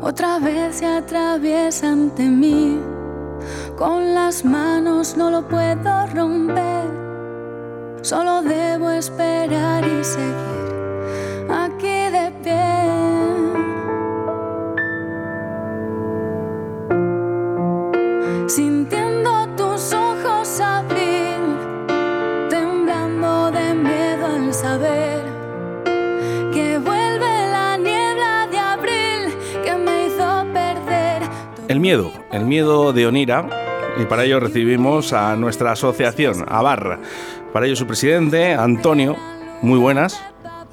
Otra vez se atraviesa ante mí. Con las manos no lo puedo romper. Solo debo esperar y seguir miedo, de Onira. Y para ello recibimos a nuestra asociación, ABAR. Para ello su presidente, Antonio. Muy buenas.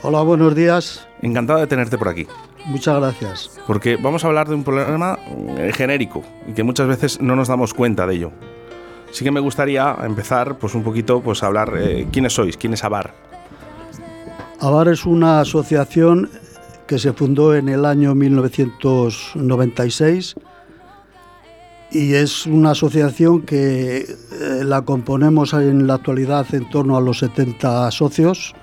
Hola, buenos días. Encantado de tenerte por aquí. Muchas gracias. Porque vamos a hablar de un problema eh, genérico y que muchas veces no nos damos cuenta de ello. Sí que me gustaría empezar pues un poquito pues a hablar eh, quiénes sois, quién es ABAR. ABAR es una asociación que se fundó en el año 1996 y es una asociación que eh, la componemos en la actualidad en torno a los 70 socios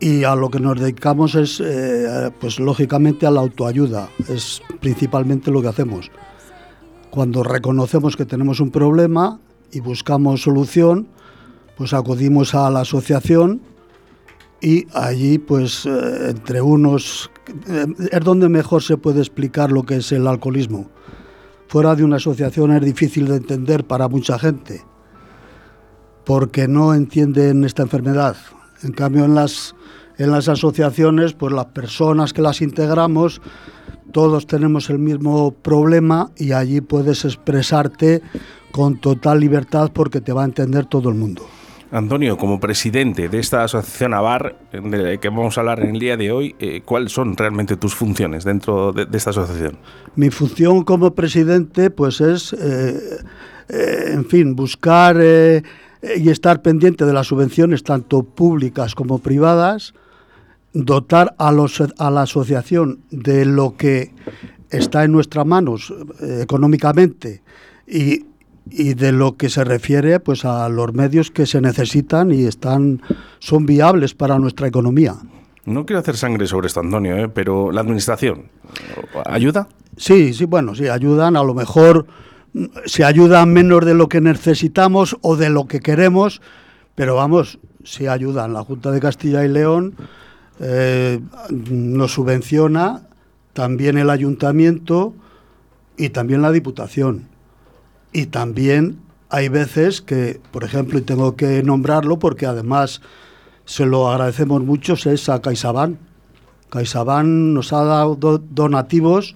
y a lo que nos dedicamos es, eh, pues lógicamente, a la autoayuda. Es principalmente lo que hacemos. Cuando reconocemos que tenemos un problema y buscamos solución, pues acudimos a la asociación y allí, pues, eh, entre unos, es donde mejor se puede explicar lo que es el alcoholismo. Fuera de una asociación es difícil de entender para mucha gente, porque no entienden esta enfermedad. En cambio, en las, en las asociaciones, pues las personas que las integramos, todos tenemos el mismo problema y allí puedes expresarte con total libertad porque te va a entender todo el mundo. Antonio, como presidente de esta asociación ABAR, de que vamos a hablar en el día de hoy, eh, ¿cuáles son realmente tus funciones dentro de, esta asociación? Mi función como presidente, pues es, eh, eh, en fin, buscar y estar pendiente de las subvenciones, tanto públicas como privadas, dotar a, los, a la asociación de lo que está en nuestras manos económicamente y, y, de lo que se refiere pues a los medios que se necesitan y están son viables para nuestra economía. No quiero hacer sangre sobre esto, Antonio, ¿eh? pero la administración ayuda. Sí, sí, bueno, sí ayudan. A lo mejor se ayudan menos de lo que necesitamos o de lo que queremos, pero vamos, sí ayudan. La Junta de Castilla y León eh, nos subvenciona, también el ayuntamiento y también la Diputación. Y también hay veces que, por ejemplo, y tengo que nombrarlo porque además se lo agradecemos mucho, es a CaixaBank. CaixaBank nos ha dado do donativos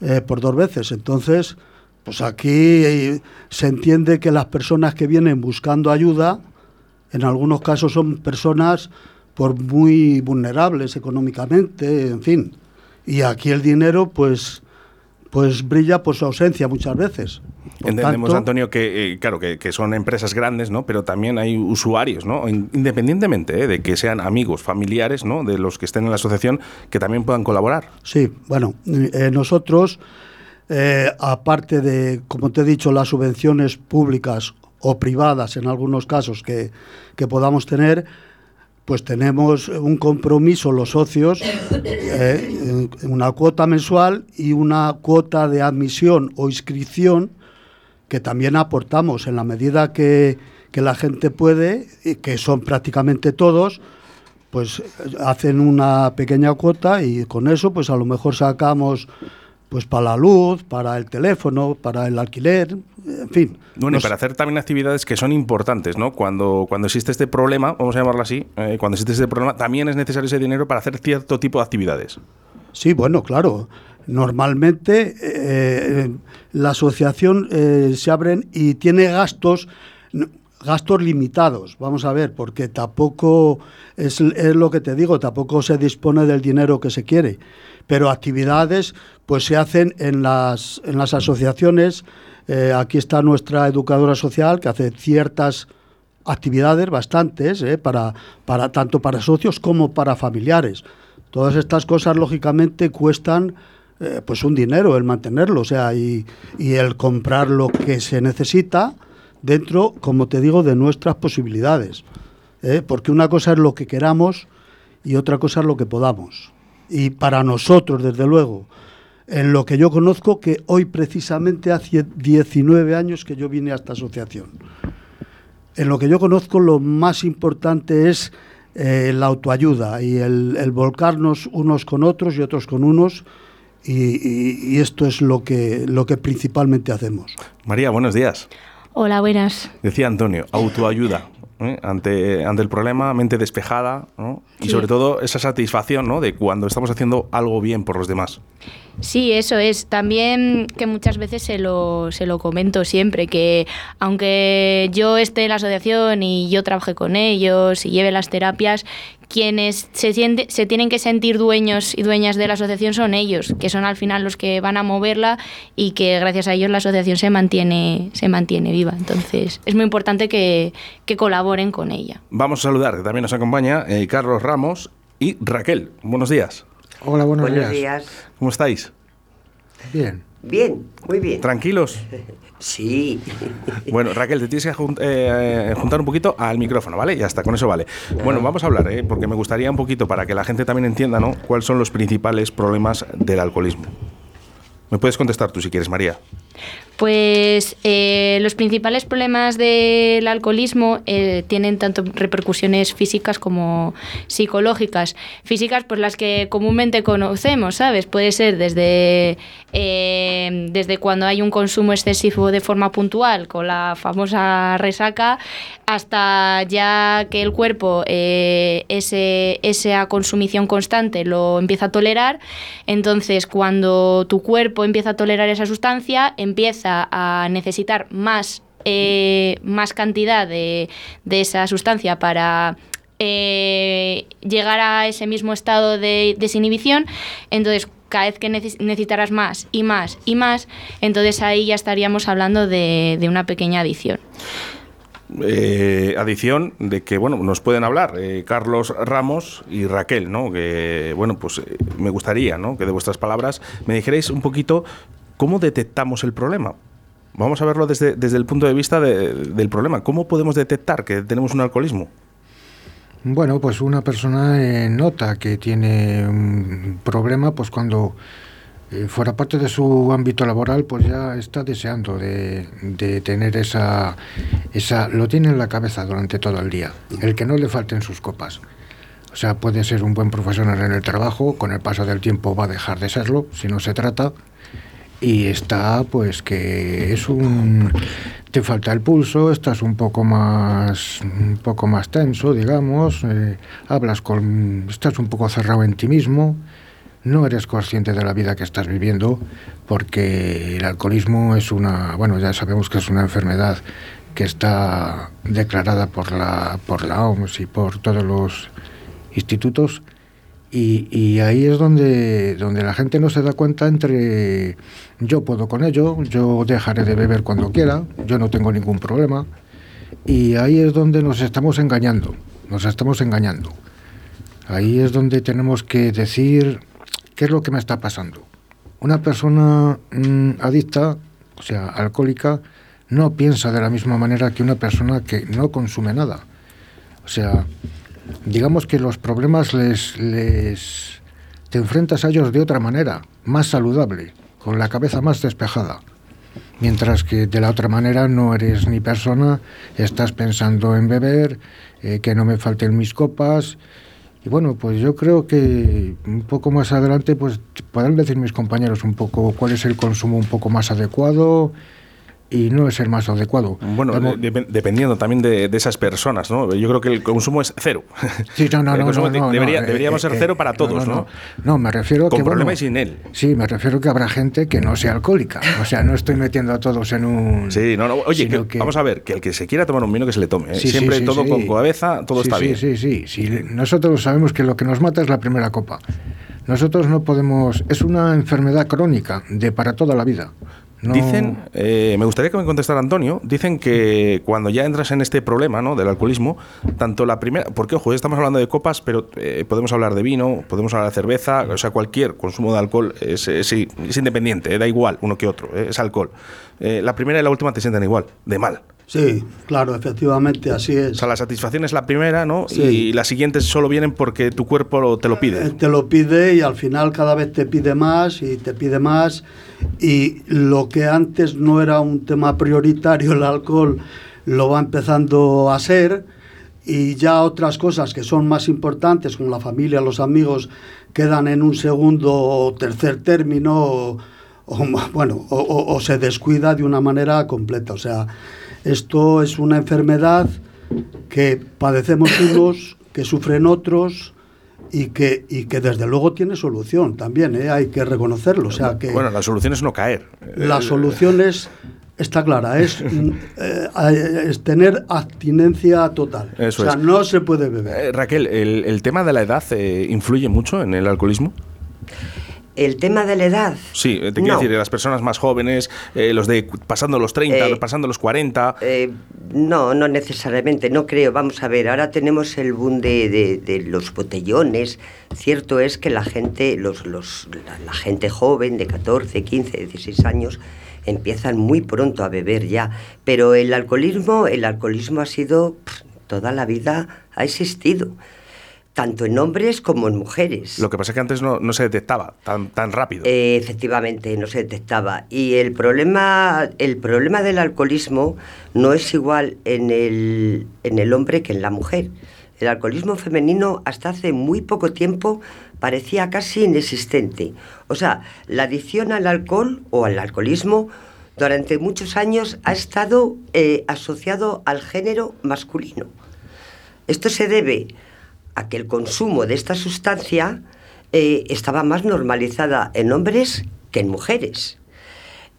eh, por dos veces. Entonces, pues aquí se entiende que las personas que vienen buscando ayuda, en algunos casos son personas por muy vulnerables económicamente, en fin. Y aquí el dinero, pues, pues brilla por su ausencia muchas veces. Por Entendemos, tanto, Antonio, que eh, claro que, que, son empresas grandes, ¿no? Pero también hay usuarios, ¿no? Independientemente eh, de que sean amigos, familiares, ¿no? De los que estén en la asociación, que también puedan colaborar. Sí, bueno, eh, nosotros, aparte de, como te he dicho, las subvenciones públicas o privadas, en algunos casos que, que podamos tener, pues tenemos un compromiso los socios, eh, una cuota mensual y una cuota de admisión o inscripción que también aportamos en la medida que, que la gente puede, que son prácticamente todos, pues hacen una pequeña cuota y con eso pues a lo mejor sacamos pues para la luz, para el teléfono, para el alquiler, en fin. Bueno, nos... y para hacer también actividades que son importantes, ¿no? Cuando, cuando existe este problema, vamos a llamarlo así, eh, cuando existe este problema, también es necesario ese dinero para hacer cierto tipo de actividades. Sí, bueno, claro. Normalmente eh, la asociación eh, se abren y tiene gastos gastos limitados, vamos a ver, porque tampoco es, es, lo que te digo, tampoco se dispone del dinero que se quiere, pero actividades pues se hacen en las, en las asociaciones, eh, aquí está nuestra educadora social que hace ciertas actividades, bastantes, eh, para, para, tanto para socios como para familiares. Todas estas cosas, lógicamente, cuestan eh, pues un dinero el mantenerlo, o sea, y, y el comprar lo que se necesita, dentro, como te digo, de nuestras posibilidades. ¿eh? Porque una cosa es lo que queramos y otra cosa es lo que podamos. y para nosotros, desde luego, en lo que yo conozco, que hoy precisamente hace 19 años que yo vine a esta asociación. En lo que yo conozco, lo más importante es eh, la autoayuda y el, volcarnos unos con otros y otros con unos. Y, y, esto es lo que, lo que principalmente hacemos. María, buenos días. Hola, buenas. Decía Antonio, autoayuda. ¿eh? ante, ante el problema, mente despejada y sobre todo esa satisfacción ¿no? de cuando estamos haciendo algo bien por los demás. Sí, eso es. También que muchas veces se lo, se lo comento siempre, que aunque yo esté en la asociación y yo trabaje con ellos y lleve las terapias, quienes se, siente, se tienen que sentir dueños y dueñas de la asociación son ellos, que son al final los que van a moverla y que gracias a ellos la asociación se mantiene, se mantiene viva. Entonces es muy importante que, que colaboren con ella. Vamos a saludar, que también nos acompaña eh, Carlos Ramos y Raquel. Buenos días. Hola, buenos, buenos días. ¿Cómo estáis? Bien. Bien, muy bien. ¿Tranquilos? Sí. Bueno, Raquel, te tienes que eh, juntar un poquito al micrófono, ¿vale? Ya está, con eso vale. Bueno, vamos a hablar, ¿eh? porque me gustaría un poquito para que la gente también entienda, ¿no? ¿Cuáles son los principales problemas del alcoholismo? ¿Me puedes contestar tú si quieres, María? Pues eh, los principales problemas del alcoholismo eh, tienen tanto repercusiones físicas como psicológicas. Físicas, pues las que comúnmente conocemos, ¿sabes? Puede ser desde, eh, desde cuando hay un consumo excesivo de forma puntual, con la famosa resaca, hasta ya que el cuerpo ese, esa consumición constante lo empieza a tolerar. Entonces, cuando tu cuerpo empieza a tolerar esa sustancia, empieza a necesitar más, eh, más cantidad de, esa sustancia para eh, llegar a ese mismo estado de desinhibición, entonces cada vez que necesitarás más y más y más, entonces ahí ya estaríamos hablando de, una pequeña adición. Eh, adición de que bueno nos pueden hablar Carlos Ramos y Raquel no que bueno pues me gustaría que de vuestras palabras me dijerais un poquito ¿Cómo detectamos el problema? Vamos a verlo desde, el punto de vista del problema. ¿Cómo podemos detectar que tenemos un alcoholismo? Bueno, pues una persona eh, nota que tiene un problema pues cuando eh, fuera parte de su ámbito laboral pues ya está deseando de, tener esa, esa... lo tiene en la cabeza durante todo el día, el que no le falten sus copas. O sea, puede ser un buen profesional en el trabajo, con el paso del tiempo va a dejar de serlo, si no se trata, y está pues que es un te falta el pulso estás un poco más un poco más tenso digamos eh, hablas con estás un poco cerrado en ti mismo no eres consciente de la vida que estás viviendo porque el alcoholismo es una bueno ya sabemos que es una enfermedad que está declarada por la por la OMS y por todos los institutos y, ahí es donde, donde la gente no se da cuenta entre yo puedo con ello, yo dejaré de beber cuando quiera, yo no tengo ningún problema. Y ahí es donde nos estamos engañando, nos estamos engañando. Ahí es donde tenemos que decir qué es lo que me está pasando. Una persona mm, adicta, o sea, alcohólica, no piensa de la misma manera que una persona que no consume nada. O sea, digamos que los problemas les, te enfrentas a ellos de otra manera, más saludable, con la cabeza más despejada. Mientras que de la otra manera no eres ni persona, estás pensando en beber, eh, que no me falten mis copas. Bueno, pues yo creo que un poco más adelante pues podrán decir mis compañeros un poco cuál es el consumo un poco más adecuado, y no es el más adecuado. Bueno, dependiendo también de, esas personas, ¿no? Yo creo que el consumo es cero. Sí, no, no, no, deberíamos ser eh, cero para todos, ¿no? No, me refiero Con que... problema y sin él. Sí, me refiero que habrá gente que no sea alcohólica. O sea, no estoy metiendo a todos en un... Sí, no, no. Oye, vamos a ver, que el que se quiera tomar un vino que se le tome. ¿eh? Siempre todo con cabeza, todo está bien. Sí, sí, sí. Nosotros sabemos que lo que nos mata es la primera copa. Nosotros no podemos... Es una enfermedad crónica de para toda la vida. Dicen, eh, me gustaría que me contestara Antonio, dicen que cuando ya entras en este problema ¿no? del alcoholismo, tanto la primera, porque ojo, estamos hablando de copas, pero eh, podemos hablar de vino, podemos hablar de cerveza, o sea, cualquier consumo de alcohol es, es, independiente, eh, da igual uno que otro, es alcohol. la primera y la última te sienten igual, de mal. Sí, claro, efectivamente, así es. O sea, la satisfacción es la primera, ¿no? Y las siguientes solo vienen porque tu cuerpo te lo pide. Eh, te lo pide y al final cada vez te pide más y te pide más. Y lo que antes no era un tema prioritario, el alcohol, lo va empezando a ser. Y ya otras cosas que son más importantes, como la familia, los amigos, quedan en un segundo o tercer término. O, bueno, o se descuida de una manera completa. O sea, esto es una enfermedad que padecemos unos, que sufren otros y que, y que desde luego tiene solución también, ¿eh? hay que reconocerlo. O sea que bueno, la solución es no caer. La solución es, está clara, es, eh, es tener abstinencia total. o sea, no se puede beber. Eh, Raquel, ¿el, ¿el, tema de la edad influye mucho en el alcoholismo? El tema de la edad. Sí, te quiero decir, las personas más jóvenes, eh, los de pasando los 30, eh, pasando los 40. Eh, no, no necesariamente, no creo. Vamos a ver, ahora tenemos el boom de, de, los botellones. Cierto es que la gente, los, los, la, gente joven de 14, 15, 16 años empiezan muy pronto a beber ya. Pero el alcoholismo, el alcoholismo ha sido toda la vida ha existido tanto en hombres como en mujeres. Lo que pasa es que antes no, se detectaba tan, tan rápido. Eh, efectivamente, no se detectaba. Y el problema, el problema del alcoholismo no es igual en el, en el hombre que en la mujer. El alcoholismo femenino hasta hace muy poco tiempo parecía casi inexistente. O sea, la adicción al alcohol o al alcoholismo durante muchos años ha estado eh, asociado al género masculino. Esto se debe a que el consumo de esta sustancia eh, estaba más normalizada en hombres que en mujeres.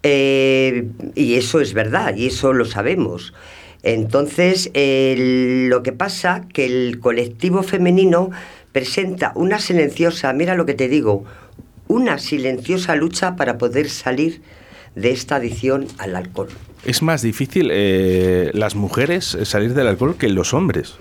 Eh, y eso es verdad, y eso lo sabemos. Entonces, lo que pasa que el colectivo femenino presenta una silenciosa, mira lo que te digo, una silenciosa lucha para poder salir de esta adicción al alcohol. ¿Es más difícil eh, las mujeres salir del alcohol que los hombres?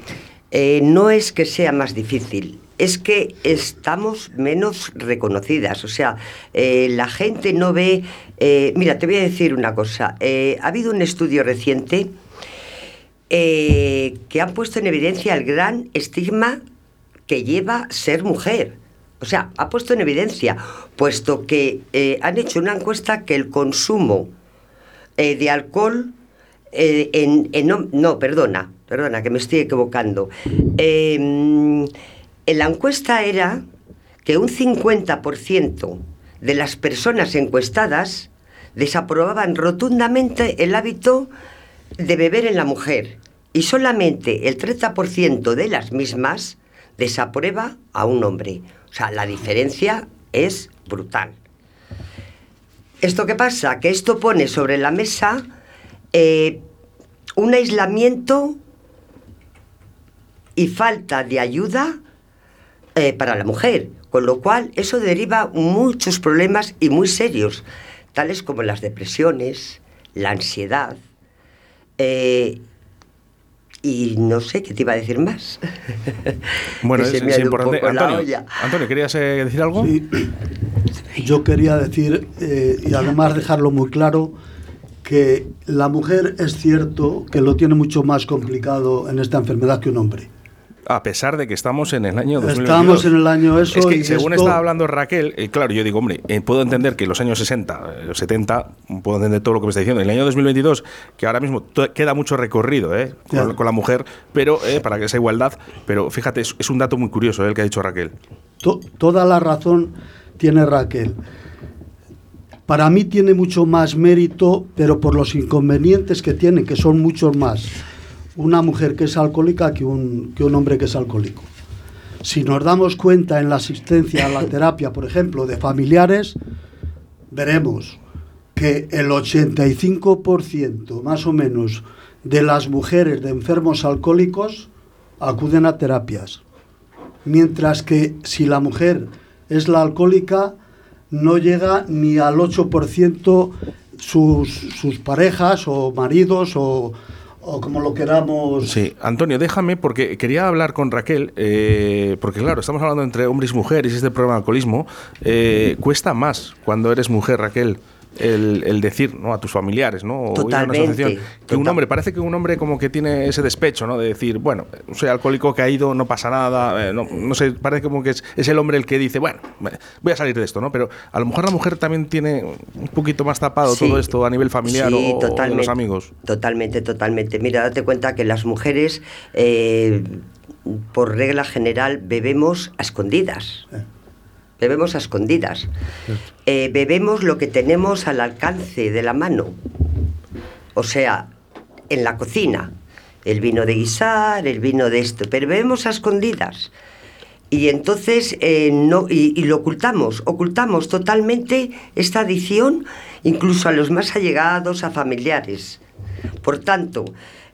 Eh, no es que sea más difícil, es que estamos menos reconocidas. O sea, eh, la gente no ve... Eh, mira, te voy a decir una cosa. ha habido un estudio reciente que ha puesto en evidencia el gran estigma que lleva ser mujer. O sea, ha puesto en evidencia, puesto que han hecho una encuesta que el consumo de alcohol en, no, perdona, perdona, que me estoy equivocando. Em, en la encuesta era que un 50% de las personas encuestadas desaprobaban rotundamente el hábito de beber en la mujer y solamente el 30% de las mismas desaprueba a un hombre. O sea, la diferencia es brutal. ¿Esto qué pasa? Que esto pone sobre la mesa eh, un aislamiento y falta de ayuda eh, para la mujer, con lo cual eso deriva muchos problemas y muy serios, tales como las depresiones, la ansiedad, eh, y no sé qué te iba a decir más. Bueno, es, importante. Antonio, Antonio, ¿querías eh, decir algo? Sí. Yo quería decir, y además dejarlo muy claro, que la mujer es cierto que lo tiene mucho más complicado en esta enfermedad que un hombre a pesar de que estamos en el año 2022. Estamos en el año eso. Es que según estaba hablando Raquel, eh, claro, yo digo, hombre, eh, puedo entender que los años 60, los 70, puedo entender todo lo que me está diciendo. En el año 2022, que ahora mismo queda mucho recorrido eh, con, la mujer, pero para que esa igualdad. Pero fíjate, es, un dato muy curioso el que ha dicho Raquel. toda la razón tiene Raquel. Para mí tiene mucho más mérito, pero por los inconvenientes que tiene, que son muchos más una mujer que es alcohólica que un, que un hombre que es alcohólico. Si nos damos cuenta en la asistencia a la terapia, por ejemplo, de familiares, veremos que el 85% más o menos de las mujeres de enfermos alcohólicos acuden a terapias. Mientras que si la mujer es la alcohólica, no llega ni al 8% sus, sus parejas o maridos o, o como lo queramos. Sí, Antonio, déjame, porque quería hablar con Raquel, eh, porque claro, estamos hablando entre hombres y mujeres, este problema de alcoholismo. Eh, cuesta más cuando eres mujer, Raquel. El, decir ¿no? a tus familiares, ¿no? Totalmente. que un hombre, parece que un hombre como que tiene ese despecho, ¿no? De decir, bueno, soy alcohólico que ha ido, no pasa nada, eh, no, no, sé, parece como que es, es, el hombre el que dice, bueno, voy a salir de esto, ¿no? Pero a lo mejor la mujer también tiene un poquito más tapado todo esto a nivel familiar o, de los amigos. Totalmente, totalmente. Mira, date cuenta que las mujeres, eh, por regla general, bebemos a escondidas. Eh bebemos a escondidas. Eh, bebemos lo que tenemos al alcance de la mano. O sea, en la cocina. El vino de guisar, el vino de esto, pero bebemos a escondidas. Y entonces eh, no, y, lo ocultamos, ocultamos totalmente esta adicción, incluso a los más allegados, a familiares. Por tanto,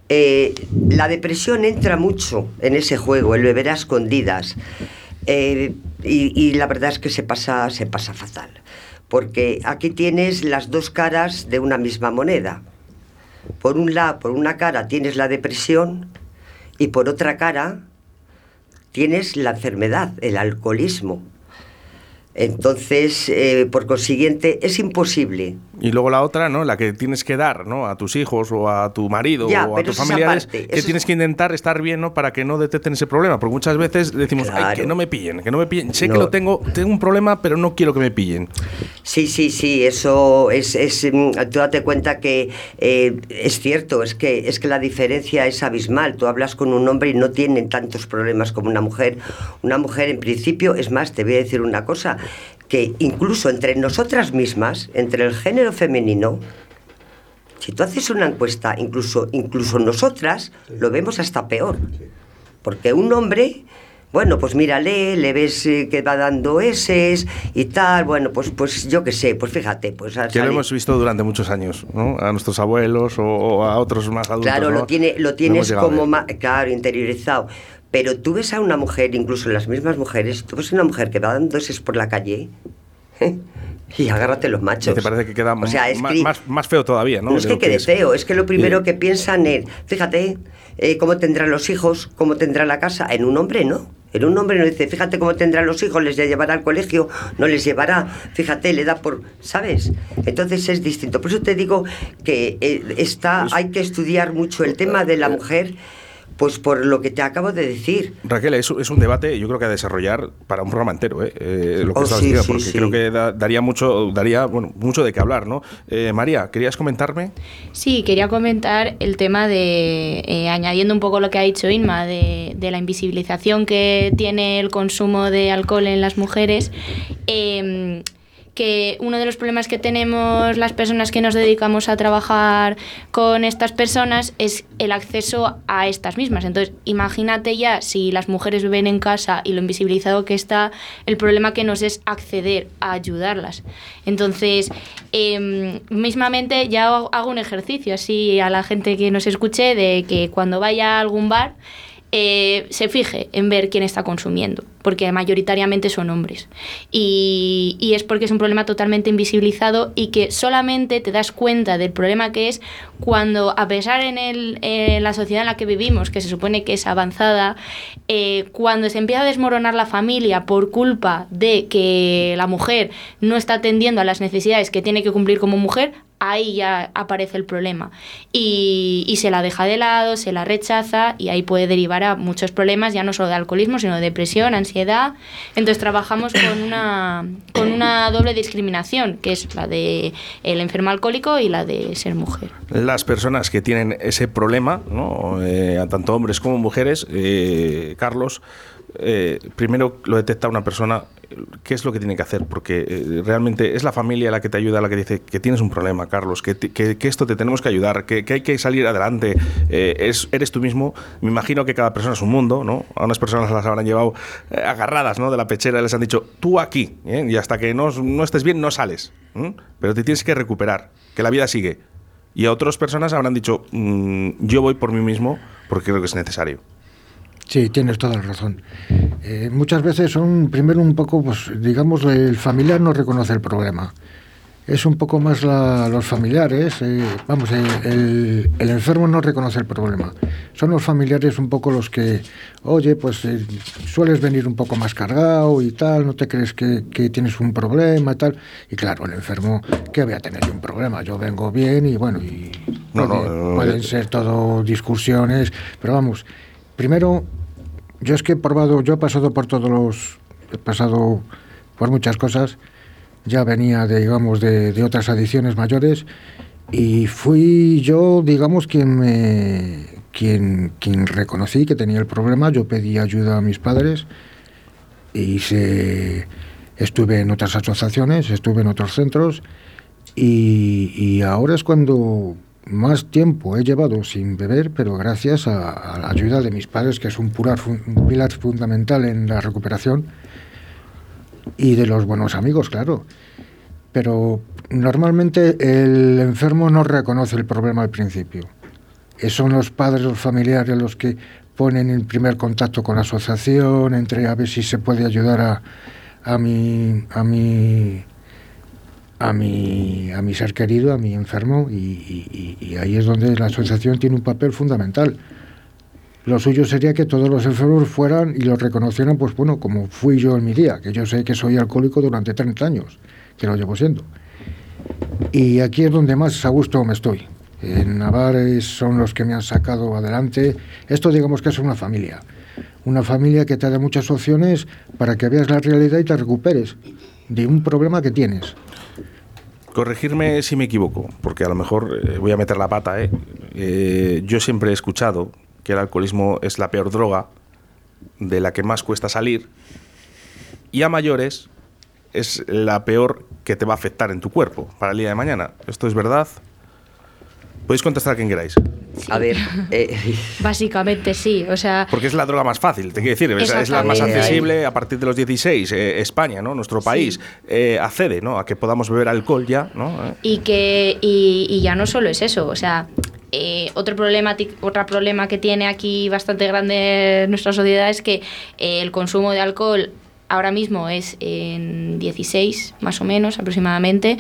eh, la depresión entra mucho en ese juego, el beber a escondidas. Eh, y, la verdad es que se pasa, se pasa fatal. Porque aquí tienes las dos caras de una misma moneda. Por un lado, por una cara tienes la depresión y por otra cara tienes la enfermedad, el alcoholismo. Entonces, eh, por consiguiente, es imposible. Y luego la otra, ¿no? La que tienes que dar, ¿no? A tus hijos o a tu marido o a tus familiares, que tienes que intentar estar bien, ¿no? Para que no detecten ese problema. Porque muchas veces decimos, Ay, que no me pillen, que no me pillen. Sé que lo tengo, tengo un problema, pero no quiero que me pillen. Sí, sí, sí, eso es, es mm, tú date cuenta que eh, es cierto, es que, es que la diferencia es abismal. Tú hablas con un hombre y no tienen tantos problemas como una mujer. Una mujer, en principio, es más, te voy a decir una cosa, que incluso entre nosotras mismas, entre el género femenino, si tú haces una encuesta, incluso, incluso nosotras lo vemos hasta peor. Porque un hombre, bueno, pues mírale, le ves eh, que va dando S y tal, bueno, pues, pues yo qué sé, pues fíjate. Pues que lo hemos visto durante muchos años, ¿no? A nuestros abuelos o, a otros más adultos. Claro, lo, tiene, lo tienes como, claro, interiorizado. Pero tú ves a una mujer, incluso las mismas mujeres, tú ves a una mujer que va dando ese por la calle y agárrate los machos. te parece que queda más, feo todavía, ¿no? No es que quede feo, es que lo primero que piensan es, fíjate, eh, cómo tendrán los hijos, cómo tendrá la casa. En un hombre no. En un hombre no dice, fíjate cómo tendrán los hijos, les llevará al colegio, no les llevará, fíjate, le da por, ¿sabes? Entonces es distinto. Por eso te digo que eh, está, pues hay que estudiar mucho el tema de la mujer pues por lo que te acabo de decir. Raquel, es, es un debate, yo creo que a desarrollar para un programa entero, ¿eh? eh lo que oh, diciendo, porque creo que daría mucho, daría bueno, mucho de qué hablar, ¿no? Eh, María, ¿querías comentarme? Sí, quería comentar el tema de, eh, añadiendo un poco lo que ha dicho Inma, de, de, la invisibilización que tiene el consumo de alcohol en las mujeres que uno de los problemas que tenemos las personas que nos dedicamos a trabajar con estas personas es el acceso a estas mismas. Entonces, imagínate ya si las mujeres viven en casa y lo invisibilizado que está, el problema que nos es acceder a ayudarlas. Entonces, em, mismamente ya hago un ejercicio así a la gente que nos escuche de que cuando vaya a algún bar, eh, se fije en ver quién está consumiendo, porque mayoritariamente son hombres. Y, es porque es un problema totalmente invisibilizado y que solamente te das cuenta del problema que es cuando, a pesar en, el, la sociedad en la que vivimos, que se supone que es avanzada, eh, cuando se empieza a desmoronar la familia por culpa de que la mujer no está atendiendo a las necesidades que tiene que cumplir como mujer, ahí ya aparece el problema. Y, y, se la deja de lado, se la rechaza y ahí puede derivar a muchos problemas, ya no solo de alcoholismo, sino de depresión, ansiedad. Entonces trabajamos con una, con una doble discriminación, que es la de el enfermo alcohólico y la de ser mujer. Las personas que tienen ese problema, ¿no? Eh, tanto hombres como mujeres, eh, Carlos, eh, primero lo detecta una persona, ¿qué es lo que tiene que hacer? Porque eh, realmente es la familia la que te ayuda, la que dice que tienes un problema, Carlos, que, esto te tenemos que ayudar, que, hay que salir adelante, eh, es, eres tú mismo. Me imagino que cada persona es un mundo, ¿no? A unas personas las habrán llevado agarradas ¿no? de la pechera y les han dicho, tú aquí, y hasta que no, no, estés bien no sales, pero te tienes que recuperar, que la vida sigue. Y a otras personas habrán dicho, mm, yo voy por mí mismo porque creo que es necesario. Sí, tienes toda la razón. Eh, muchas veces son, primero un poco, pues digamos, el familiar no reconoce el problema. es un poco más los familiares. Eh, vamos, el, enfermo no reconoce el problema. Son los familiares un poco los que, oye, pues eh, sueles venir un poco más cargado y tal, no te crees que, tienes un problema y tal. Y claro, el enfermo, ¿qué voy a tener un problema? Yo vengo bien y bueno, y no, pueden ser todo discusiones, pero vamos, primero, yo es que he probado, yo he pasado por todos los, he pasado por muchas cosas ya venía, de, digamos, de, otras adicciones mayores y fui yo, digamos, quien me, quien, quien reconocí que tenía el problema. Yo pedí ayuda a mis padres y estuve en otras asociaciones, estuve en otros centros y, ahora es cuando más tiempo he llevado sin beber, pero gracias a, la ayuda de mis padres, que es un, un pilar fundamental en la recuperación y de los buenos amigos, claro. Pero normalmente el enfermo no reconoce el problema al principio. Son los padres, los familiares los que ponen en primer contacto con la asociación, entre a ver si se puede ayudar a, a mi, a mi a mi, a mi ser querido, a mi enfermo, y, y, ahí es donde la asociación tiene un papel fundamental. Lo suyo sería que todos los enfermos fueran y lo reconocieran, pues bueno, como fui yo en mi día, que yo sé que soy alcohólico durante 30 años, que lo llevo siendo. Y aquí es donde más a gusto me estoy. En Navarre son los que me han sacado adelante. Esto digamos que es una familia. Una familia que te da muchas opciones para que veas la realidad y te recuperes de un problema que tienes. Corregirme si me equivoco, porque a lo mejor eh, voy a meter la pata. ¿eh? Eh, yo siempre he escuchado que el alcoholismo es la peor droga, de la que más cuesta salir, y a mayores es la peor que te va a afectar en tu cuerpo para el día de mañana. ¿Esto es verdad? Podéis contestar a quien queráis. A ver. Eh, Básicamente sí, o sea. Porque es la droga más fácil, te quiero decir, es, la más accesible a partir de los 16. Eh, España, ¿no? Nuestro país eh, accede, ¿no? A que podamos beber alcohol ya, ¿no? Y que y, ya no solo es eso, o sea, otro problema, otro problema que tiene aquí bastante grande nuestra sociedad es que el consumo de alcohol ahora mismo es en 16 más o menos aproximadamente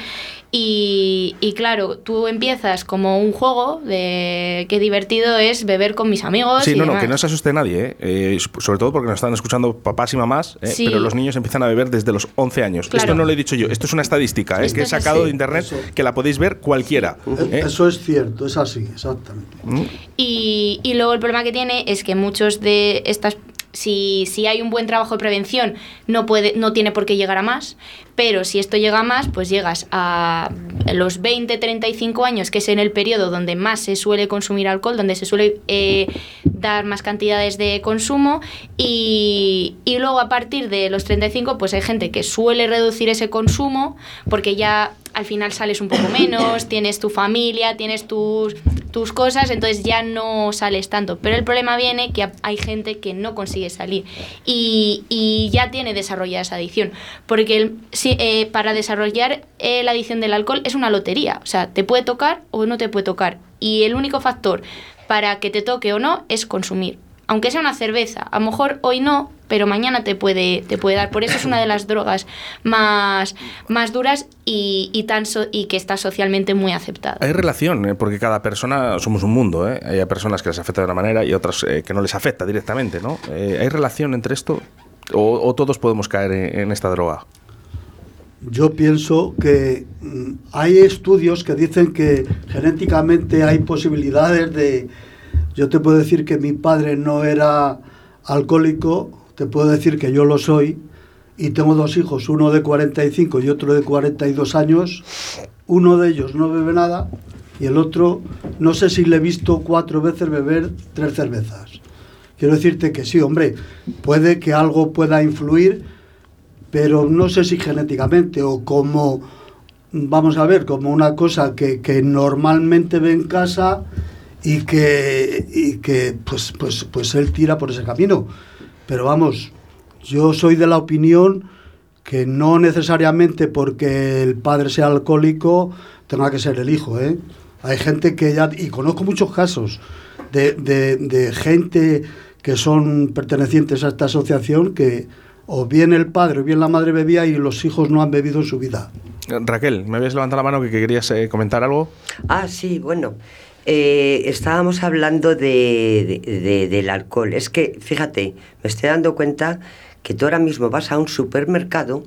y, claro, tú empiezas como un juego de qué divertido es beber con mis amigos. Sí, no, no, que no se asuste nadie, ¿eh? sobre todo porque nos están escuchando papás y mamás, ¿eh? pero los niños empiezan a beber desde los 11 años. Esto no lo he dicho yo, esto es una estadística ¿eh? que he sacado de internet que la podéis ver cualquiera. Eso es cierto, es así, exactamente. ¿Mm? Y, y luego el problema que tiene es que muchos de estas si, si, hay un buen trabajo de prevención, no, puede, no tiene por qué llegar a más, pero si esto llega a más, pues llegas a los 20, 35 años, que es en el periodo donde más se suele consumir alcohol, donde se suele eh, dar más cantidades de consumo, y, y luego a partir de los 35, pues hay gente que suele reducir ese consumo porque ya al final sales un poco menos, tienes tu familia, tienes tus, tus cosas, entonces ya no sales tanto. Pero el problema viene que hay gente que no consigue salir y, y ya tiene desarrollada esa adicción. Porque el, eh, para desarrollar eh, la adicción del alcohol es una lotería, o sea, te puede tocar o no te puede tocar. Y el único factor para que te toque o no es consumir aunque sea una cerveza, a lo mejor hoy no, pero mañana te puede, te puede dar. Por eso es una de las drogas más, más duras y, y, tan y que está socialmente muy aceptada. Hay relación, ¿eh? porque cada persona somos un mundo. ¿eh? Hay personas que les afecta de una manera y otras eh, que no les afecta directamente. ¿no? ¿Hay relación entre esto o, todos podemos caer en, esta droga? Yo pienso que mm, hay estudios que dicen que genéticamente hay posibilidades de yo te puedo decir que mi padre no era alcohólico, te puedo decir que yo lo soy, y tengo dos hijos, uno de 45 y otro de 42 años. Uno de ellos no bebe nada y el otro, no sé si le he visto cuatro veces beber tres cervezas. Quiero decirte que sí, hombre, puede que algo pueda influir, pero no sé si genéticamente o como, vamos a ver, como una cosa que, que normalmente ve en casa y que, y que pues, pues, pues él tira por ese camino. Pero vamos, yo soy de la opinión que no necesariamente porque el padre sea alcohólico tenga que ser el hijo. ¿eh? Hay gente que ya, y conozco muchos casos de, de, de gente que son pertenecientes a esta asociación que o bien el padre o bien la madre bebía y los hijos no han bebido en su vida. Raquel, me habías levantado la mano que querías eh, comentar algo. Ah, sí, bueno. Eh, estábamos hablando de, de- del alcohol. Es que, fíjate, me estoy dando cuenta que tú ahora mismo vas a un supermercado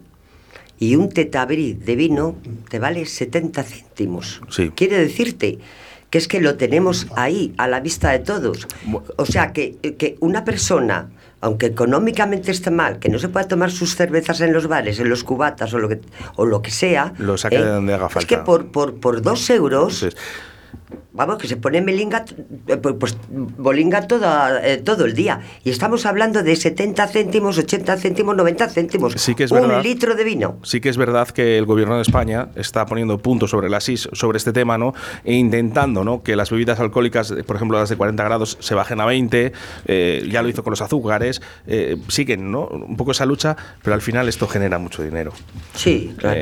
y un tetabrí de vino te vale 70 céntimos. Sí. Quiere decirte que es que lo tenemos ahí, a la vista de todos. O sea, que, que una persona, aunque económicamente esté mal, que no se pueda tomar sus cervezas en los bares, en los cubatas o lo que, o lo que sea... ¿eh? Lo saque de donde haga Es que falta. por, por, por dos euros... Entonces, Vamos, que se pone melinga, eh, pues, pues, bolinga toda, eh, todo el día. Y estamos hablando de 70 céntimos, 80 céntimos, 90 céntimos. Sí que es Un verdad. litro de vino. Sí que es verdad que el gobierno de España está poniendo puntos sobre las is sobre este tema, ¿no? E intentando, ¿no? Que las bebidas alcohólicas, eh, por ejemplo, las de 40 grados, se bajen a 20. eh, ya lo hizo con los azúcares. eh, siguen, ¿no? Un poco esa lucha, pero al final esto genera mucho dinero. Sí, claro.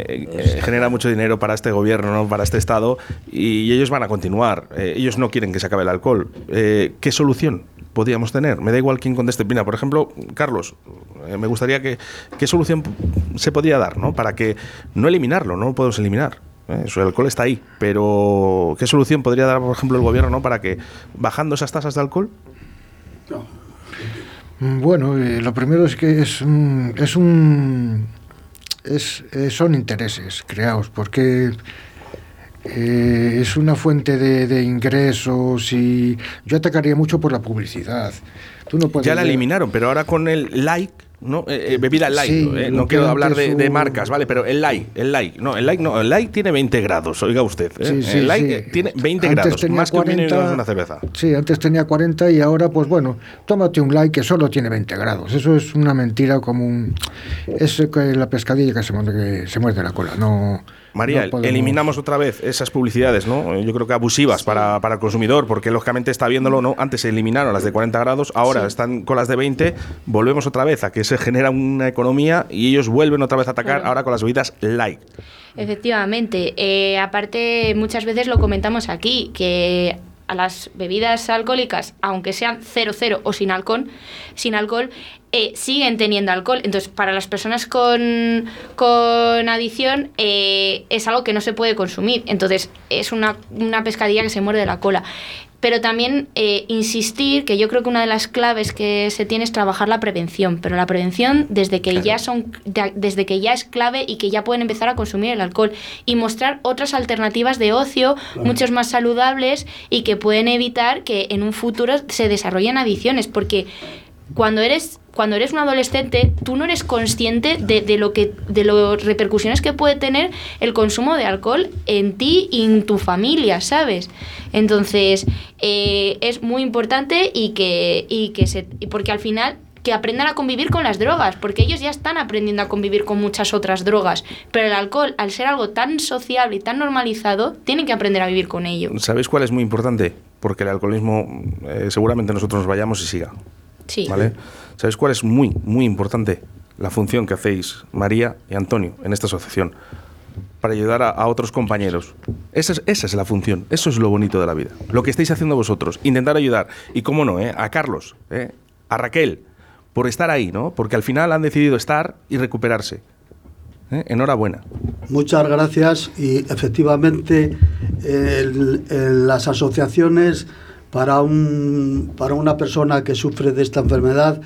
Genera mucho dinero para este gobierno, ¿no? para este Estado, y ellos van a continuar. Eh, ellos no quieren que se acabe el alcohol. Eh, ¿Qué solución podríamos tener? Me da igual quién conteste. Mira, por ejemplo, Carlos, eh, me gustaría que. ¿Qué solución se podría dar ¿no? para que no eliminarlo? No lo podemos eliminar. ¿eh? El alcohol está ahí, pero ¿qué solución podría dar, por ejemplo, el gobierno ¿no? para que, bajando esas tasas de alcohol, Mm, Bueno, lo primero es que es es un es, son intereses creados porque eh, es una fuente de, de ingresos y yo atacaría mucho por la publicidad. Tú no puedes ya la ver- eliminaron, pero ahora con el like, ¿no? Eh, eh, bebida light, Sí, ¿no? Eh, no quiero hablar de, marcas, ¿vale? Pero el like, el like, no, el like no, el like tiene 20 grados, oiga usted. ¿eh? Sí, sí, el like tiene 20 Antes grados, tenía más que un 40, una cerveza. Sí, antes tenía 40 y ahora, pues bueno, tómate un like que solo tiene 20 grados. Eso es una mentira como un... Es que la pescadilla que se muerde, que se muerde la cola. No, María, no podemos- eliminamos otra vez esas publicidades, ¿no? Yo creo que abusivas para, para el consumidor, porque lógicamente está viéndolo, ¿no? Antes se eliminaron las de 40 grados, ahora están con las de 20, volvemos otra vez a que se genera una economía y ellos vuelven otra vez a atacar Claro. ahora con las bebidas light. Efectivamente. Eh, aparte, muchas veces lo comentamos aquí, que a las bebidas alcohólicas, aunque sean 0,0 o sin alcohol, sin alcohol eh, siguen teniendo alcohol. Entonces, para las personas con, con adicción eh, es algo que no se puede consumir. Entonces, es una, una pescadilla que se muerde la cola. Pero también eh, insistir, que yo creo que una de las claves que se tiene es trabajar la prevención, pero la prevención desde que Claro. ya son de- desde que ya es clave y que ya pueden empezar a consumir el alcohol y mostrar otras alternativas de ocio muchos más saludables y que pueden evitar que en un futuro se desarrollen adicciones, porque cuando eres cuando eres un adolescente, tú no eres consciente de, de lo que de las repercusiones que puede tener el consumo de alcohol en ti y en tu familia, ¿sabes? Entonces, eh, es muy importante y que, y que se. porque al final que aprendan a convivir con las drogas, porque ellos ya están aprendiendo a convivir con muchas otras drogas, pero el alcohol, al ser algo tan sociable y tan normalizado, tienen que aprender a vivir con ello. ¿Sabéis cuál es muy importante? Porque el alcoholismo eh, seguramente nosotros nos vayamos y siga. Sí. ¿Vale? ¿Sabéis cuál es muy, muy importante? La función que hacéis María y Antonio en esta asociación para ayudar a, a otros compañeros. Esa es, esa es la función, eso es lo bonito de la vida. Lo que estáis haciendo vosotros, intentar ayudar. Y cómo no, ¿eh? a Carlos, ¿eh? a Raquel, por estar ahí, ¿no? Porque al final han decidido estar y recuperarse. ¿eh? Enhorabuena. Muchas gracias y efectivamente el- el- las asociaciones para, un, para una persona que sufre de esta enfermedad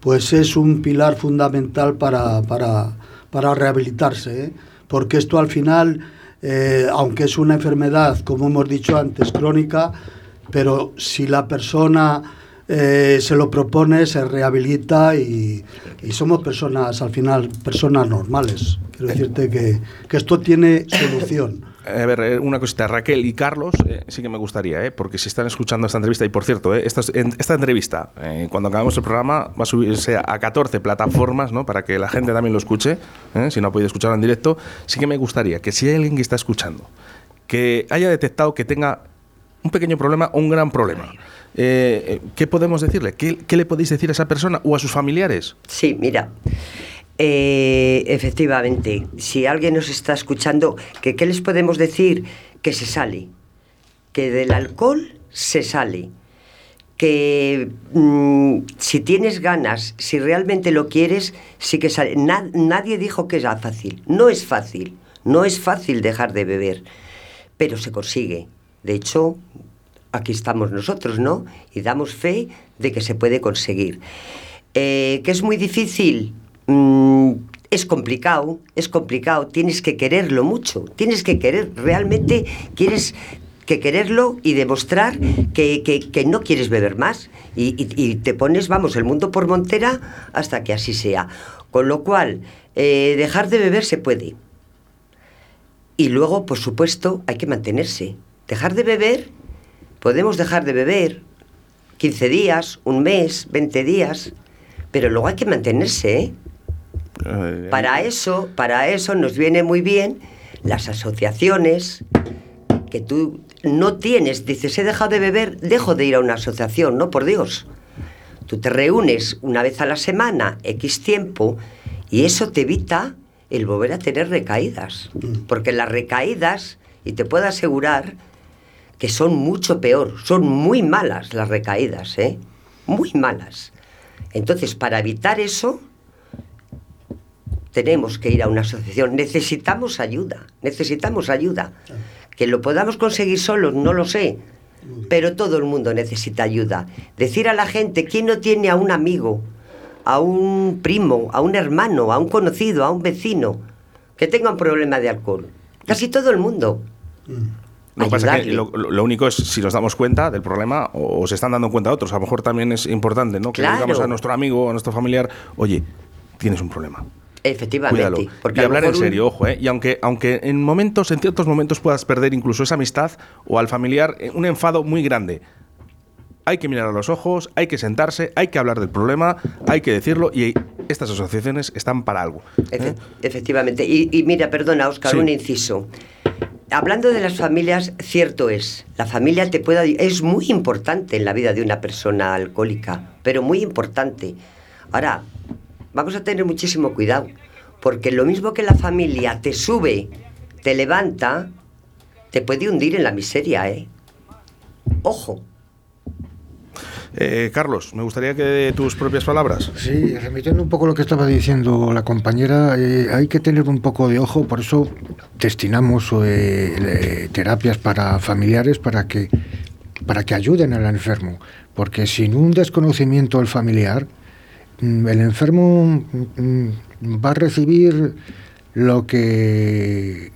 pues es un pilar fundamental para, para, para rehabilitarse, ¿eh? porque esto al final, eh, aunque es una enfermedad, como hemos dicho antes, crónica, pero si la persona eh, se lo propone, se rehabilita y, y somos personas, al final, personas normales. Quiero decirte que, que esto tiene solución. A ver, eh, una cosita, Raquel y Carlos, eh, sí que me gustaría, eh, porque si están escuchando esta entrevista, y por cierto, esta, en- esta entrevista, cuando acabemos el programa, va a subirse a 14 plataformas, ¿no? Para que la gente también lo escuche, si no ha podido escucharlo en directo, sí que me gustaría que si hay alguien que está escuchando, que haya detectado que tenga un pequeño problema o un gran problema, ¿qué podemos decirle? ¿Qué, qué le podéis decir a esa persona o a sus familiares? Sí, mira. Eh, efectivamente, si alguien nos está escuchando, ¿qué les podemos decir? Que se sale. Que del alcohol se sale. Que mm, si tienes ganas, si realmente lo quieres, sí que sale. Na- nadie dijo que era fácil. No es fácil. No es fácil dejar de beber, pero se consigue. De hecho, aquí estamos nosotros, ¿no? Y damos fe de que se puede conseguir. Eh, ¿Que es muy difícil? Mm, es complicado, es complicado. Tienes que quererlo mucho. Tienes que querer, realmente quieres que quererlo y demostrar que, no quieres beber más. Y, te pones, vamos, el mundo por montera hasta que así sea. Con lo cual, eh, dejar de beber se puede. Y luego, por supuesto, hay que mantenerse. Dejar de beber, podemos dejar de beber 15 días, un mes, 20 días, pero luego hay que mantenerse. ¿eh? Para eso, para eso nos viene muy bien las asociaciones que tú no tienes, dices, he dejado de beber, dejo de ir a una asociación, no por Dios. Tú te reúnes una vez a la semana, X tiempo, y eso te evita el volver a tener recaídas. Mm. Porque las recaídas, y te puedo asegurar que son mucho peor, son muy malas las recaídas, ¿eh? Muy malas. Entonces, para evitar eso, tenemos que ir a una asociación. Necesitamos ayuda, necesitamos ayuda. Que lo podamos conseguir solos, no lo sé. Pero todo el mundo necesita ayuda. Decir a la gente, ¿quién no tiene a un amigo, a un primo, a un hermano, a un conocido, a un vecino que tenga un problema de alcohol? Casi todo el mundo. Lo, lo, único es si nos damos cuenta del problema o, se están dando cuenta otros. A lo mejor también es importante ¿no? que digamos a nuestro amigo, a nuestro familiar, oye, tienes un problema. Efectivamente. Porque y hablar en serio, ojo, ¿eh? Y aunque, aunque en momentos, en ciertos momentos puedas perder incluso esa amistad o al familiar, eh, un enfado muy grande. Hay que mirar a los ojos, hay que sentarse, hay que hablar del problema, hay que decirlo y estas asociaciones están para algo. ¿eh? efectivamente. Y, mira, perdona, Oscar, un inciso. Hablando de las familias, cierto es, la familia te puede es muy importante en la vida de una persona alcohólica, pero muy importante. Ahora, vamos a tener muchísimo cuidado, porque lo mismo que la familia te sube, te levanta, te puede hundir en la miseria, ¿eh? Ojo. Eh, Carlos, me gustaría que de tus propias palabras. Sí, remitiendo un poco lo que estaba diciendo la compañera, eh, hay que tener un poco de ojo, por eso destinamos eh, terapias para familiares para que, para que ayuden al enfermo, porque sin un desconocimiento del familiar, el enfermo mm, va a recibir lo que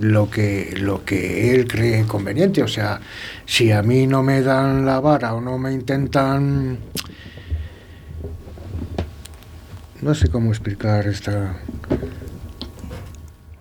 lo que lo que él cree conveniente. O sea si a mí no me dan la vara o no me intentan no sé cómo explicar esta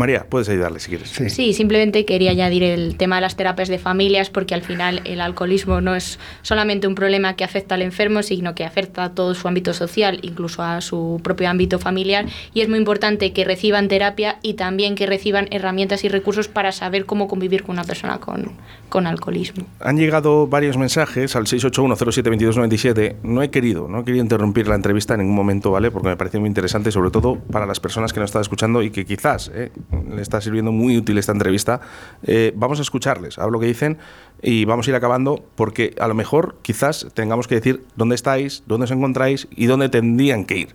María, puedes ayudarle si quieres. Sí. simplemente quería añadir el tema de las terapias de familias, porque al final el alcoholismo no es solamente un problema que afecta al enfermo, sino que afecta a todo su ámbito social, incluso a su propio ámbito familiar. Y es muy importante que reciban terapia y también que reciban herramientas y recursos para saber cómo convivir con una persona con, con alcoholismo. Han llegado varios mensajes al 681072297. No he querido, no he querido interrumpir la entrevista en ningún momento, ¿vale? Porque me parece muy interesante, sobre todo para las personas que nos están escuchando y que quizás ¿eh? Le está sirviendo muy útil esta entrevista. Eh, vamos a escucharles, a lo que dicen y vamos a ir acabando porque a lo mejor quizás tengamos que decir dónde estáis, dónde os encontráis y dónde tendrían que ir.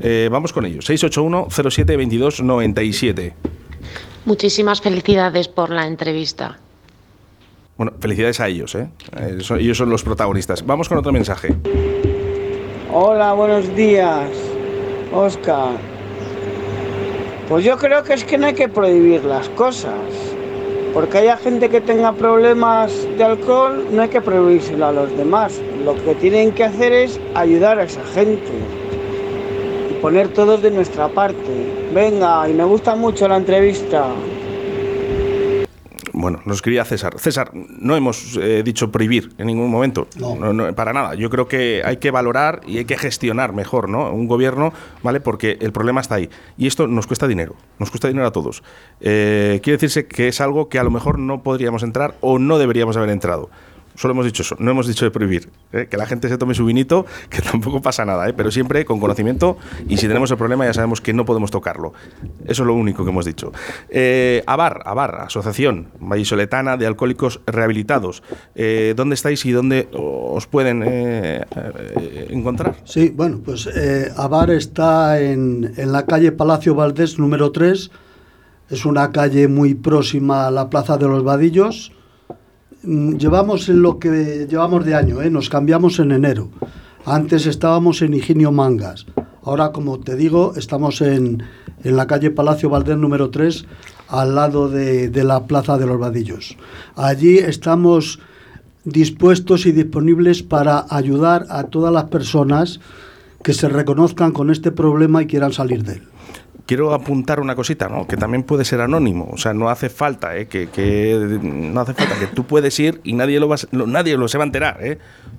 Eh, vamos con ellos. 681 07 22 97. Muchísimas felicidades por la entrevista. Bueno, felicidades a ellos, ¿eh? ellos son los protagonistas. Vamos con otro mensaje. Hola, buenos días, Oscar. Pues yo creo que es que no hay que prohibir las cosas. Porque haya gente que tenga problemas de alcohol, no hay que prohibírselo a los demás. Lo que tienen que hacer es ayudar a esa gente y poner todos de nuestra parte. Venga, y me gusta mucho la entrevista. Bueno, nos quería César. César, no hemos eh, dicho prohibir en ningún momento, no. para nada. Yo creo que hay que valorar y hay que gestionar mejor, ¿no? Un gobierno, ¿vale? Porque el problema está ahí. Y esto nos cuesta dinero, nos cuesta dinero a todos. Eh, quiere decirse que es algo que a lo mejor no podríamos entrar o no deberíamos haber entrado. Solo hemos dicho eso, no hemos dicho de prohibir. ¿eh? Que la gente se tome su vinito, que tampoco pasa nada, ¿eh? pero siempre con conocimiento y si tenemos el problema ya sabemos que no podemos tocarlo. Eso es lo único que hemos dicho. Eh, ABAR, ABAR, Asociación Vallisoletana de Alcohólicos Rehabilitados. Eh, ¿Dónde estáis y dónde os pueden encontrar? Sí, bueno, pues ABAR está en, en la calle Palacio Valdés número 3 Es una calle muy próxima a la Plaza de los Vadillos. Mm, llevamos en lo que llevamos de año, ¿eh? nos cambiamos en enero. Antes estábamos en Higinio Mangas. Ahora, como te digo, estamos en, en la calle Palacio Valdés número 3, al lado de, de la Plaza de los Vadillos. Allí estamos dispuestos y disponibles para ayudar a todas las personas que se reconozcan con este problema y quieran salir de él quiero apuntar una cosita, ¿no? Que también puede ser anónimo. O sea, no hace falta, ¿eh? que, que, no hace falta que tú puedes ir y nadie lo va, nadie lo se va a enterar, ¿eh?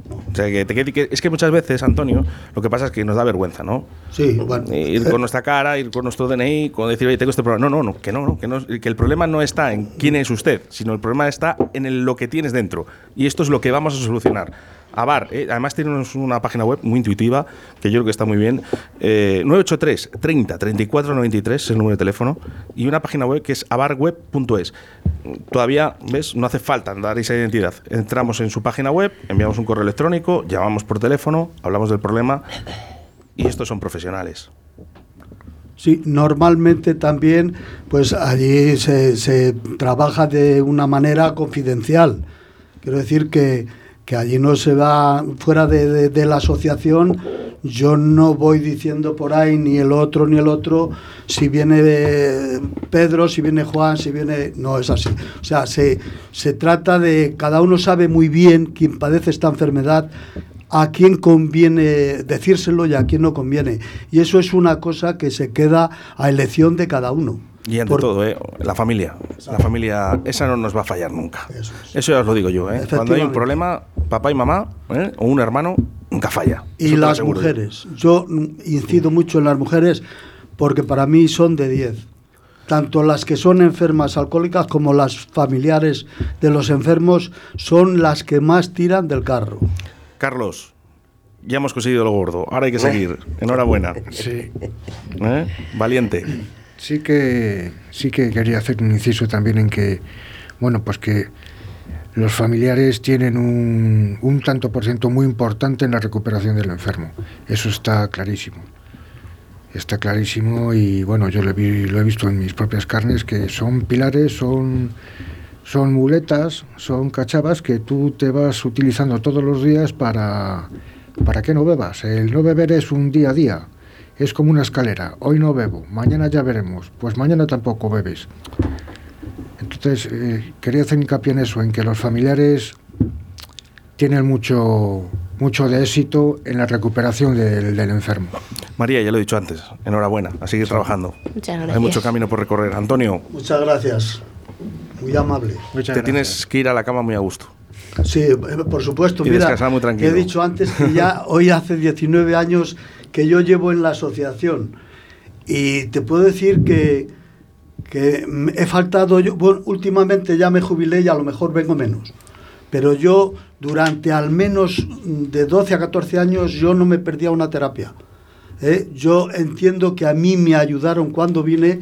O sea, que, que, es que muchas veces, Antonio, lo que pasa es que nos da vergüenza, ¿no? Sí, bueno. Ir con nuestra cara, ir con nuestro DNI, con decir, oye, tengo este problema. No, no, no, que no, que no, que el problema no está en quién es usted, sino el problema está en el, lo que tienes dentro. Y esto es lo que vamos a solucionar. Abar, eh, además tiene una página web muy intuitiva, que yo creo que está muy bien. 983 30 34 93 es el número de teléfono. Y una página web que es abarweb.es. Todavía, ¿ves? No hace falta dar esa identidad. Entramos en su página web, enviamos un correo electrónico, llamamos por teléfono, hablamos del problema. Y estos son profesionales. Sí, normalmente también, pues allí se, se trabaja de una manera confidencial. Quiero decir que que allí no se va fuera de, la asociación. Yo no voy diciendo por ahí ni el otro ni el otro, si viene Pedro, si viene Juan, si viene... No es así. O sea, se, se trata de... Cada uno sabe muy bien quién padece esta enfermedad, a quién conviene decírselo y a quién no conviene. Y eso es una cosa que se queda a elección de cada uno. Y ante todo, ¿eh? la familia. La familia, esa no nos va a fallar nunca. Eso, ya os lo digo yo. ¿eh? Cuando hay un problema, papá y mamá ¿eh? o un hermano, nunca falla. Y las mujeres. Yo. incido mucho en las mujeres porque para mí son de 10. Tanto las que son enfermas alcohólicas como las familiares de los enfermos son las que más tiran del carro. Carlos, ya hemos conseguido lo gordo. Ahora hay que seguir. Enhorabuena. Sí. ¿Eh? Valiente. Sí que, sí que quería hacer un inciso también en que, bueno, pues que los familiares tienen un, un tanto por ciento muy importante en la recuperación del enfermo. Eso está clarísimo. Está clarísimo y bueno, yo lo he, lo he visto en mis propias carnes que son pilares, son, son muletas, son cachavas que tú te vas utilizando todos los días para, para que no bebas. El no beber es un día a día es como una escalera. Hoy no bebo, mañana ya veremos. Pues mañana tampoco bebes. Entonces, eh, quería hacer hincapié en eso, en que los familiares tienen mucho, mucho de éxito en la recuperación del, enfermo. María, ya lo he dicho antes, enhorabuena, a seguir trabajando. Muchas gracias. Hay mucho camino por recorrer. Antonio. Muchas gracias, muy amable. Te tienes que ir a la cama muy a gusto. Sí, eh, por supuesto. Y Mira, muy tranquilo. he dicho antes que ya hoy hace 19 años que yo llevo en la asociación. Y te puedo decir que, que he faltado, yo, bueno, últimamente ya me jubilé y a lo mejor vengo menos. Pero yo durante al menos de 12 a 14 años yo no me perdía una terapia. ¿eh? Yo entiendo que a mí me ayudaron cuando vine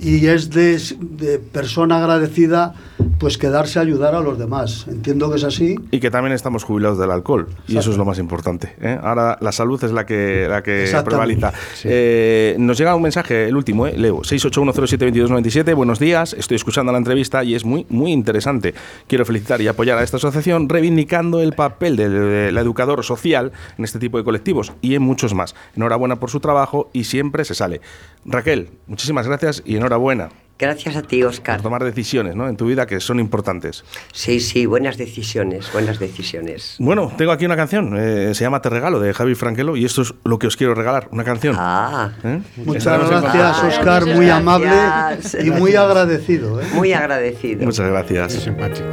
y es de persona agradecida pues quedarse a ayudar a los demás. Entiendo que es así. Y que también estamos jubilados del alcohol. Y eso es lo más importante. ¿eh? Ahora la salud es la que, la que prevaliza. Eh, nos llega un mensaje, el último, ¿eh? Leo, 681072297. Buenos días, estoy escuchando la entrevista y es muy, muy interesante. Quiero felicitar y apoyar a esta asociación reivindicando el papel del educador social en este tipo de colectivos y en muchos más. Enhorabuena por su trabajo y siempre se sale. Raquel, muchísimas gracias y enhorabuena. Gracias a ti, Oscar. Por tomar decisiones ¿no? en tu vida que son importantes. Sí, sí, buenas decisiones, buenas decisiones. Bueno, tengo aquí una canción, eh, se llama Te Regalo, de Javi Franquelo, y esto es lo que os quiero regalar, una canción. Ah. ¿Eh? Muchas gracias, Oscar, muy amable y muy agradecido. ¿eh? Muy agradecido. Muchas gracias. simpático.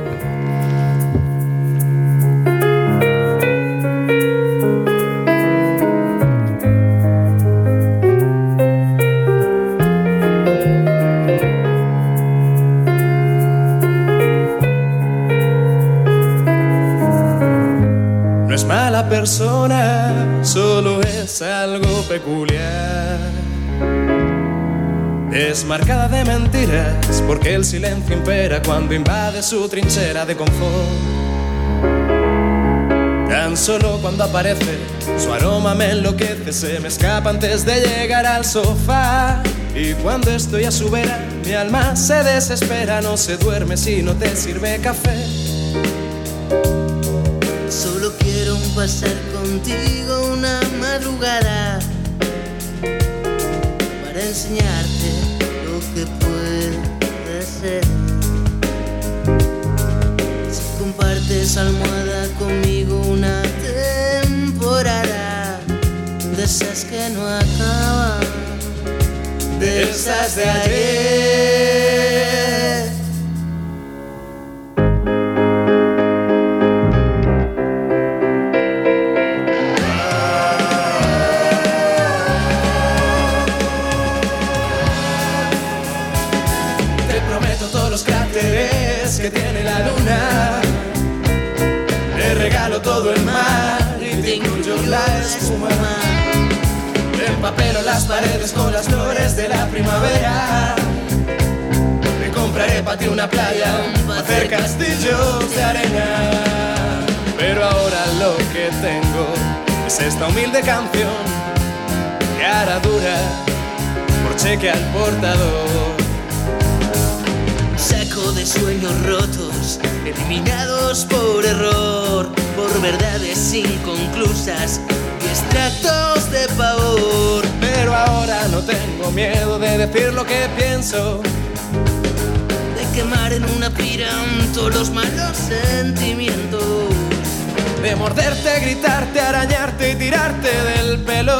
Marcada de mentiras porque el silencio impera cuando invade su trinchera de confort. Tan solo cuando aparece, su aroma me enloquece, se me escapa antes de llegar al sofá. Y cuando estoy a su vera, mi alma se desespera, no se duerme si no te sirve café. Solo quiero pasar contigo una madrugada para enseñarte que puede ser. Si compartes almohada conmigo una temporada de esas que no acaban, de esas de ayer. Incluyo la espuma. Empapelo las paredes con las flores de la primavera. Te compraré para ti una playa, hacer castillos de arena. Pero ahora lo que tengo es esta humilde canción que hará dura por cheque al portador. De sueños rotos, eliminados por error, por verdades inconclusas y extractos de pavor. Pero ahora no tengo miedo de decir lo que pienso. De quemar en una pira todos los malos sentimientos. De morderte, gritarte, arañarte y tirarte del pelo.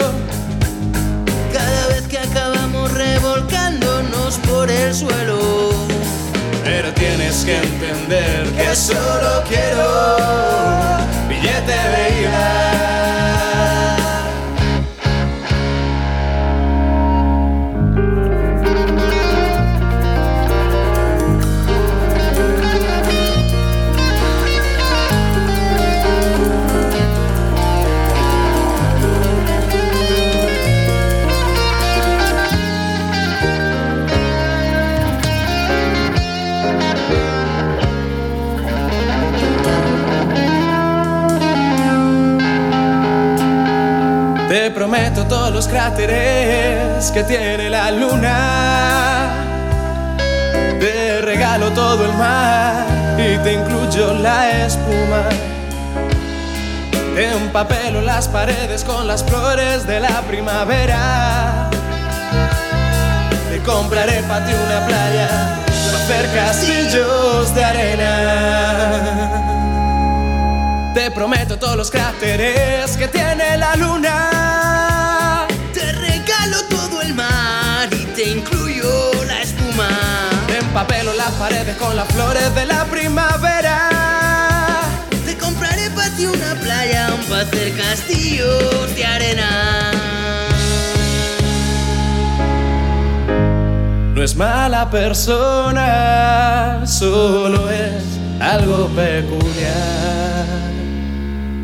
Cada vez que acabamos revolcándonos por el suelo. Pero tienes que entender que solo quiero billete de ida. Cráteres que tiene la luna. Te regalo todo el mar y te incluyo la espuma. Te empapelo las paredes con las flores de la primavera. Te compraré para ti una playa para hacer castillos de arena. Te prometo todos los cráteres que tiene la luna. El mar y te incluyo la espuma. Empapelo las paredes con las flores de la primavera. Te compraré para ti una playa para hacer castillos de arena. No es mala persona, solo es algo peculiar.